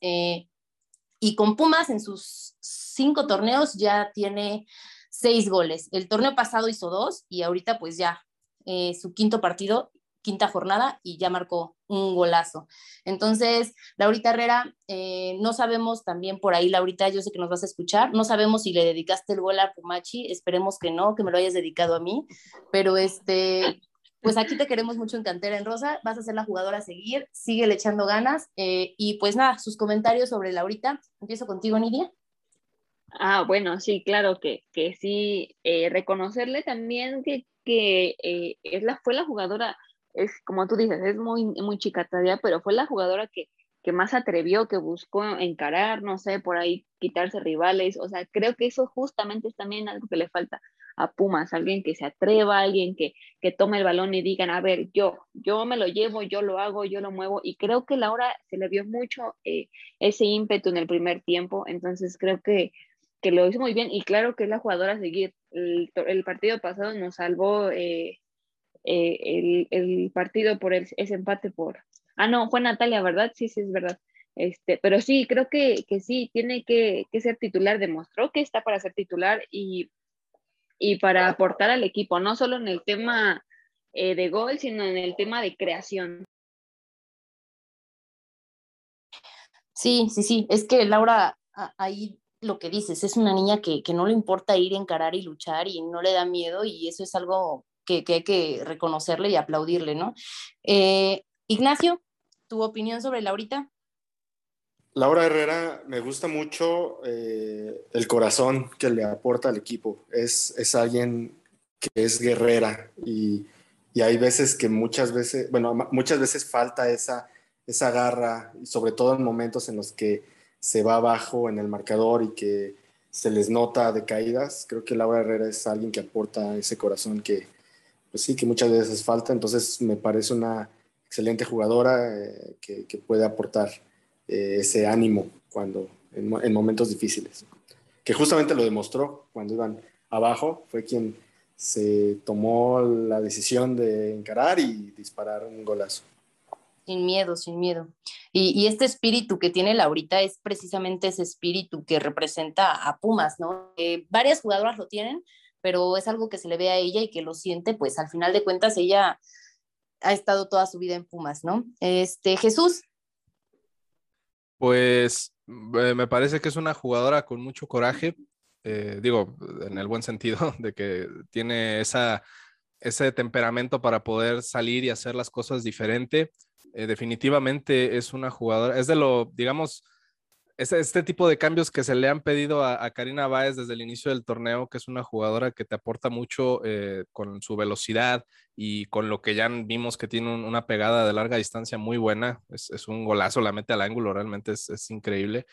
Y con Pumas en sus cinco torneos ya tiene seis goles. El torneo pasado hizo dos y ahorita pues ya eh, su quinto partido, quinta jornada y ya marcó un golazo. Entonces, Laurita Herrera, eh, no sabemos también por ahí, Laurita, yo sé que nos vas a escuchar, no sabemos si le dedicaste el gol a Pumachi, esperemos que no, que me lo hayas dedicado a mí, pero este, pues aquí te queremos mucho en Cantera en Rosa, vas a ser la jugadora a seguir, sigue le echando ganas eh, y pues nada, sus comentarios sobre Laurita. Empiezo contigo, Nidia. Ah, bueno, sí, claro que, que sí, eh, reconocerle también que, que eh, es la, fue la jugadora, es como tú dices, es muy, muy chica todavía, pero fue la jugadora que, que más atrevió, que buscó encarar, no sé, por ahí quitarse rivales, o sea, creo que eso justamente es también algo que le falta a Pumas, alguien que se atreva, alguien que, que tome el balón y digan, a ver, yo, yo me lo llevo, yo lo hago, yo lo muevo, y creo que Laura se le vio mucho eh, ese ímpetu en el primer tiempo, entonces creo que, que lo hizo muy bien, y claro que es la jugadora a seguir. El, el partido pasado nos salvó eh, eh, el, el, partido por ese empate por... Ah, no, fue Natalia, ¿verdad? Sí, sí, es verdad. Este, pero sí, creo que, que sí, tiene que, que, ser titular, demostró que está para ser titular y y para aportar al equipo, no solo en el tema eh, de gol, sino en el tema de creación. Sí, sí, sí, es que Laura, ahí lo que dices, es una niña que, no le importa ir a encarar y luchar y no le da miedo y eso es algo que, hay que reconocerle y aplaudirle, ¿no? Eh, Ignacio, ¿tu opinión sobre Laurita? Laura Herrera me gusta mucho eh, el corazón que le aporta al equipo. Es, es alguien que es guerrera y, y, hay veces que muchas veces, bueno, muchas veces falta esa, esa garra, sobre todo en momentos en los que se va abajo en el marcador y que se les nota de caídas. Creo que Laura Herrera es alguien que aporta ese corazón que, pues sí, que muchas veces falta. Entonces me parece una excelente jugadora eh, que, que puede aportar eh, ese ánimo cuando en, momentos difíciles. Que justamente lo demostró cuando iban abajo, fue quien se tomó la decisión de encarar y disparar un golazo. Sin miedo, sin miedo. Y, este espíritu que tiene Laurita es precisamente ese espíritu que representa a Pumas, ¿no? varias jugadoras lo tienen, pero es algo que se le ve a ella y que lo siente, pues al final de cuentas ella ha estado toda su vida en Pumas, ¿no? Este, Jesús. Pues eh, me parece que es una jugadora con mucho coraje, eh, digo, en el buen sentido, *laughs* de que tiene esa, ese temperamento para poder salir y hacer las cosas diferente. Eh, definitivamente es una jugadora, es de lo, digamos, este tipo de cambios que se le han pedido a, Karina Báez desde el inicio del torneo, que es una jugadora que te aporta mucho eh, con su velocidad y con lo que ya vimos que tiene una pegada de larga distancia muy buena. Es, un golazo, la mete al ángulo, realmente es, increíble.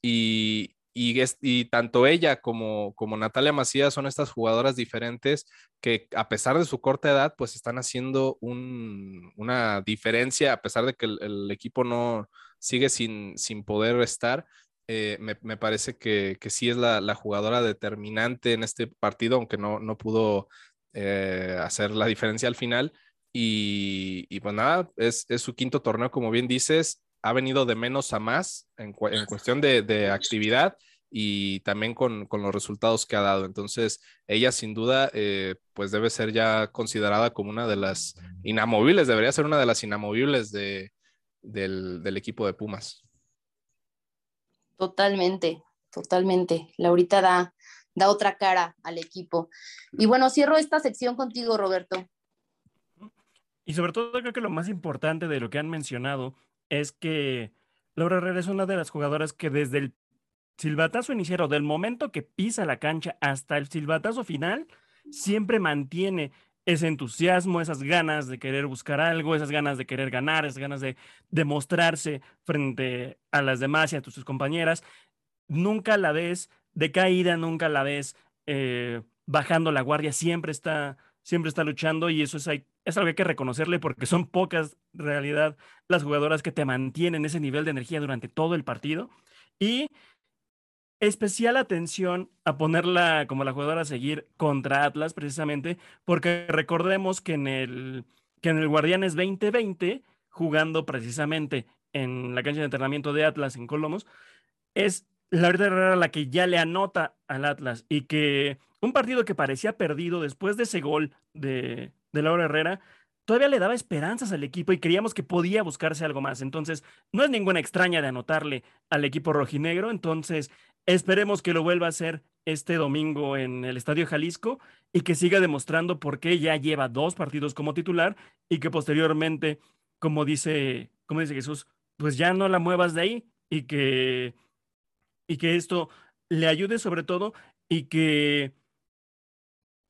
Y, y, tanto ella como, como Natalia Macías son estas jugadoras diferentes que a pesar de su corta edad, pues están haciendo una diferencia, a pesar de que el, equipo no sigue sin, sin poder estar. Eh, me, parece que, que, sí es la, jugadora determinante en este partido, aunque no, no pudo eh, hacer la diferencia al final. Y, y pues nada, es, es su quinto torneo, como bien dices, ha venido de menos a más en, cuestión de, actividad y también con, los resultados que ha dado. Entonces, ella sin duda, eh, pues debe ser ya considerada como una de las inamovibles, debería ser una de las inamovibles de, del, equipo de Pumas. Totalmente, totalmente. Laurita da, da otra cara al equipo. Y bueno, cierro esta sección contigo, Roberto. Y sobre todo creo que lo más importante de lo que han mencionado es que Laura Herrera es una de las jugadoras que desde el silbatazo inicial del momento que pisa la cancha hasta el silbatazo final, siempre mantiene ese entusiasmo, esas ganas de querer buscar algo, esas ganas de querer ganar, esas ganas de demostrarse frente a las demás y a tus compañeras. Nunca la ves decaída, nunca la ves eh, bajando la guardia, siempre está, siempre está luchando y eso es, es algo que hay que reconocerle porque son pocas, realidad, las jugadoras que te mantienen ese nivel de energía durante todo el partido. Y especial atención a ponerla como la jugadora a seguir contra Atlas, precisamente, porque recordemos que en el, que en el Guardianes 2020, jugando precisamente en la cancha de entrenamiento de Atlas en Colomos, es la verdad la que ya le anota al Atlas y que un partido que parecía perdido después de ese gol de, de Laura Herrera, todavía le daba esperanzas al equipo y creíamos que podía buscarse algo más. Entonces, no es ninguna extraña de anotarle al equipo rojinegro. Entonces, esperemos que lo vuelva a hacer este domingo en el Estadio Jalisco y que siga demostrando por qué ya lleva dos partidos como titular y que posteriormente, como dice, como dice Jesús, pues ya no la muevas de ahí y que, y que esto le ayude sobre todo y que,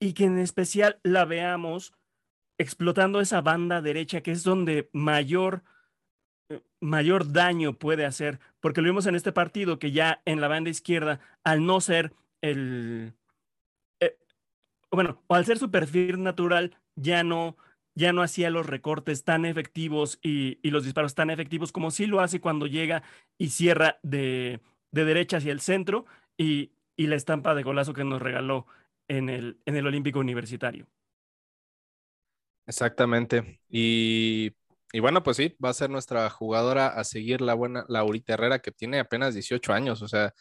y que en especial la veamos explotando esa banda derecha que es donde mayor, mayor daño puede hacer, porque lo vimos en este partido que ya en la banda izquierda, al no ser el, eh, bueno, al ser su perfil natural, ya no, ya no hacía los recortes tan efectivos y, los disparos tan efectivos como sí lo hace cuando llega y cierra de, de derecha hacia el centro y, y, la estampa de golazo que nos regaló en el, en el Olímpico Universitario. Exactamente. Y, bueno, pues sí, va a ser nuestra jugadora a seguir la buena Laurita Herrera, que tiene apenas 18 años, o sea,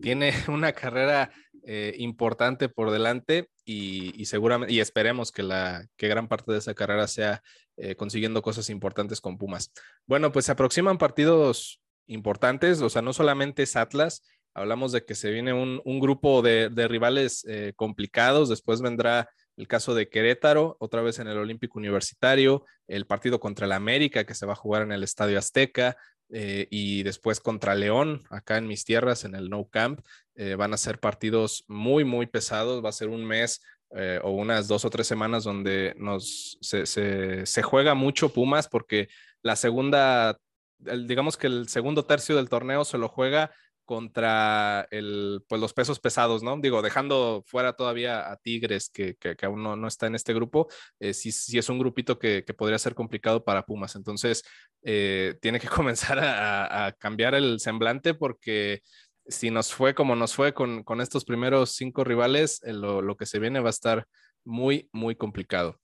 tiene *laughs* una carrera eh, importante por delante y, seguramente, y esperemos que, la, que gran parte de esa carrera sea eh, consiguiendo cosas importantes con Pumas. Bueno, pues se aproximan partidos importantes, o sea, no solamente es Atlas, hablamos de que se viene un, grupo de, rivales eh, complicados, después vendrá el caso de Querétaro, otra vez en el Olímpico Universitario, el partido contra el América que se va a jugar en el Estadio Azteca eh, y después contra León, acá en mis tierras, en el No Camp. Eh, van a ser partidos muy, muy pesados, va a ser un mes eh, o unas dos o tres semanas donde nos, se, se, juega mucho Pumas porque la segunda, digamos que el segundo tercio del torneo se lo juega contra el, pues los pesos pesados, ¿no? Digo, dejando fuera todavía a Tigres, que, que, aún no, no, está en este grupo, eh, sí, sí, es un grupito que, que, podría ser complicado para Pumas. Entonces, eh, tiene que *laughs* comenzar a, cambiar el semblante porque si nos fue como nos fue con, con estos primeros cinco rivales, eh, lo, lo, que se viene va a estar muy, muy complicado.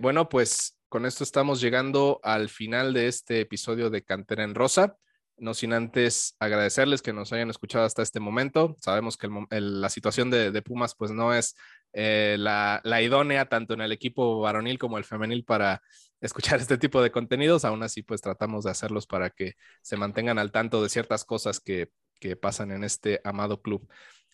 bueno, pues con esto estamos llegando al final de este episodio de Cantera en Rosa. No sin antes agradecerles que nos hayan escuchado hasta este momento. Sabemos que la situación de, Pumas pues no es eh, la, idónea tanto en el equipo varonil como el femenil para *laughs* escuchar este tipo de contenidos. Aún así pues tratamos de hacerlos para que se mantengan al tanto de ciertas cosas que, que pasan en este amado club.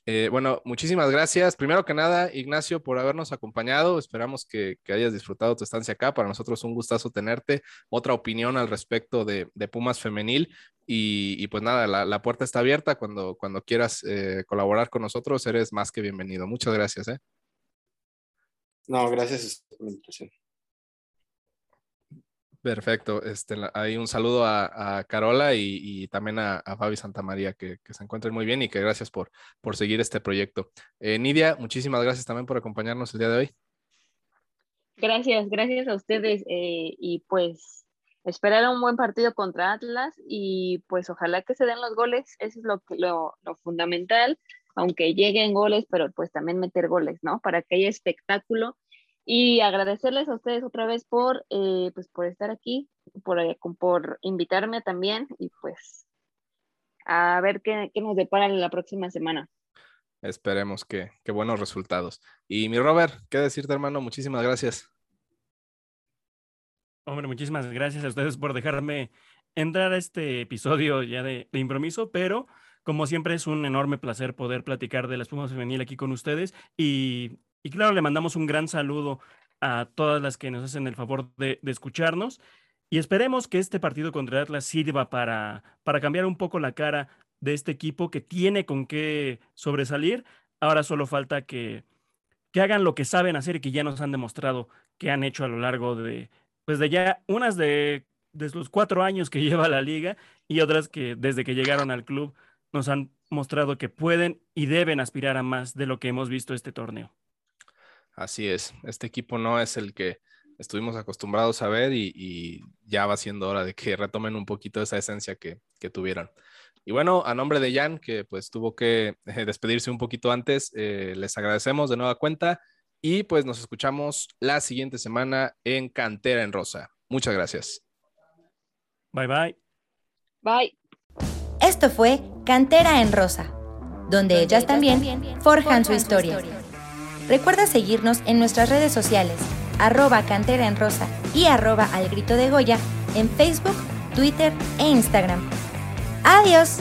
Eh, bueno, muchísimas gracias. Primero que nada, Ignacio, por habernos acompañado. Esperamos que, hayas disfrutado tu estancia acá. Para nosotros un gustazo tenerte. Otra opinión al respecto de, Pumas Femenil. Y, pues nada, la, puerta está abierta. Cuando, cuando quieras eh, colaborar con nosotros, eres más que bienvenido. Muchas gracias. ¿eh? No, gracias por la invitación. Perfecto. Este, hay un saludo a, Carola y, también a, Fabi Santamaría, que, que se encuentren muy bien y que gracias por, por seguir este proyecto. Eh, Nidia, muchísimas gracias también por acompañarnos el día de hoy. Gracias, gracias a ustedes eh, y pues esperar un buen partido contra Atlas y pues ojalá que se den los goles, eso es lo, lo, lo fundamental, aunque lleguen goles, pero pues también meter goles, ¿no? Para que haya espectáculo y agradecerles a ustedes otra vez por, eh, pues por estar aquí, por, eh, por invitarme también y pues a ver qué, qué nos depara la próxima semana. Esperemos que, que, buenos resultados. Y mi Robert, ¿qué decirte, hermano? Muchísimas gracias. Hombre, muchísimas gracias a ustedes por dejarme entrar a este episodio ya de, de improviso, pero como siempre es un enorme placer poder platicar de la espuma femenil aquí con ustedes y y claro, le mandamos un gran saludo a todas las que nos hacen el favor de, escucharnos y esperemos que este partido contra Atlas sirva para, para cambiar un poco la cara de este equipo que tiene con qué sobresalir. Ahora solo falta que, que hagan lo que saben hacer y que ya nos han demostrado que han hecho a lo largo de, pues de ya unas de, de los cuatro años que *laughs* lleva la liga y otras que desde que llegaron al club nos han mostrado que pueden y deben aspirar a más de lo que hemos visto este torneo. Así es, este equipo no es el que estuvimos acostumbrados a ver y, ya va siendo hora de que retomen un poquito esa esencia que, tuvieron. Y bueno, a nombre de Jan, que pues tuvo que *laughs* eh, despedirse un poquito antes, eh, les agradecemos de nueva cuenta y pues nos escuchamos la siguiente semana en Cantera en Rosa. Muchas gracias. Bye bye. Bye. Esto fue Cantera en Rosa, donde ellas también forjan su historia. Recuerda seguirnos en nuestras redes sociales, arroba cantera en rosa y arroba al grito de Goya en Facebook, Twitter e Instagram. ¡Adiós!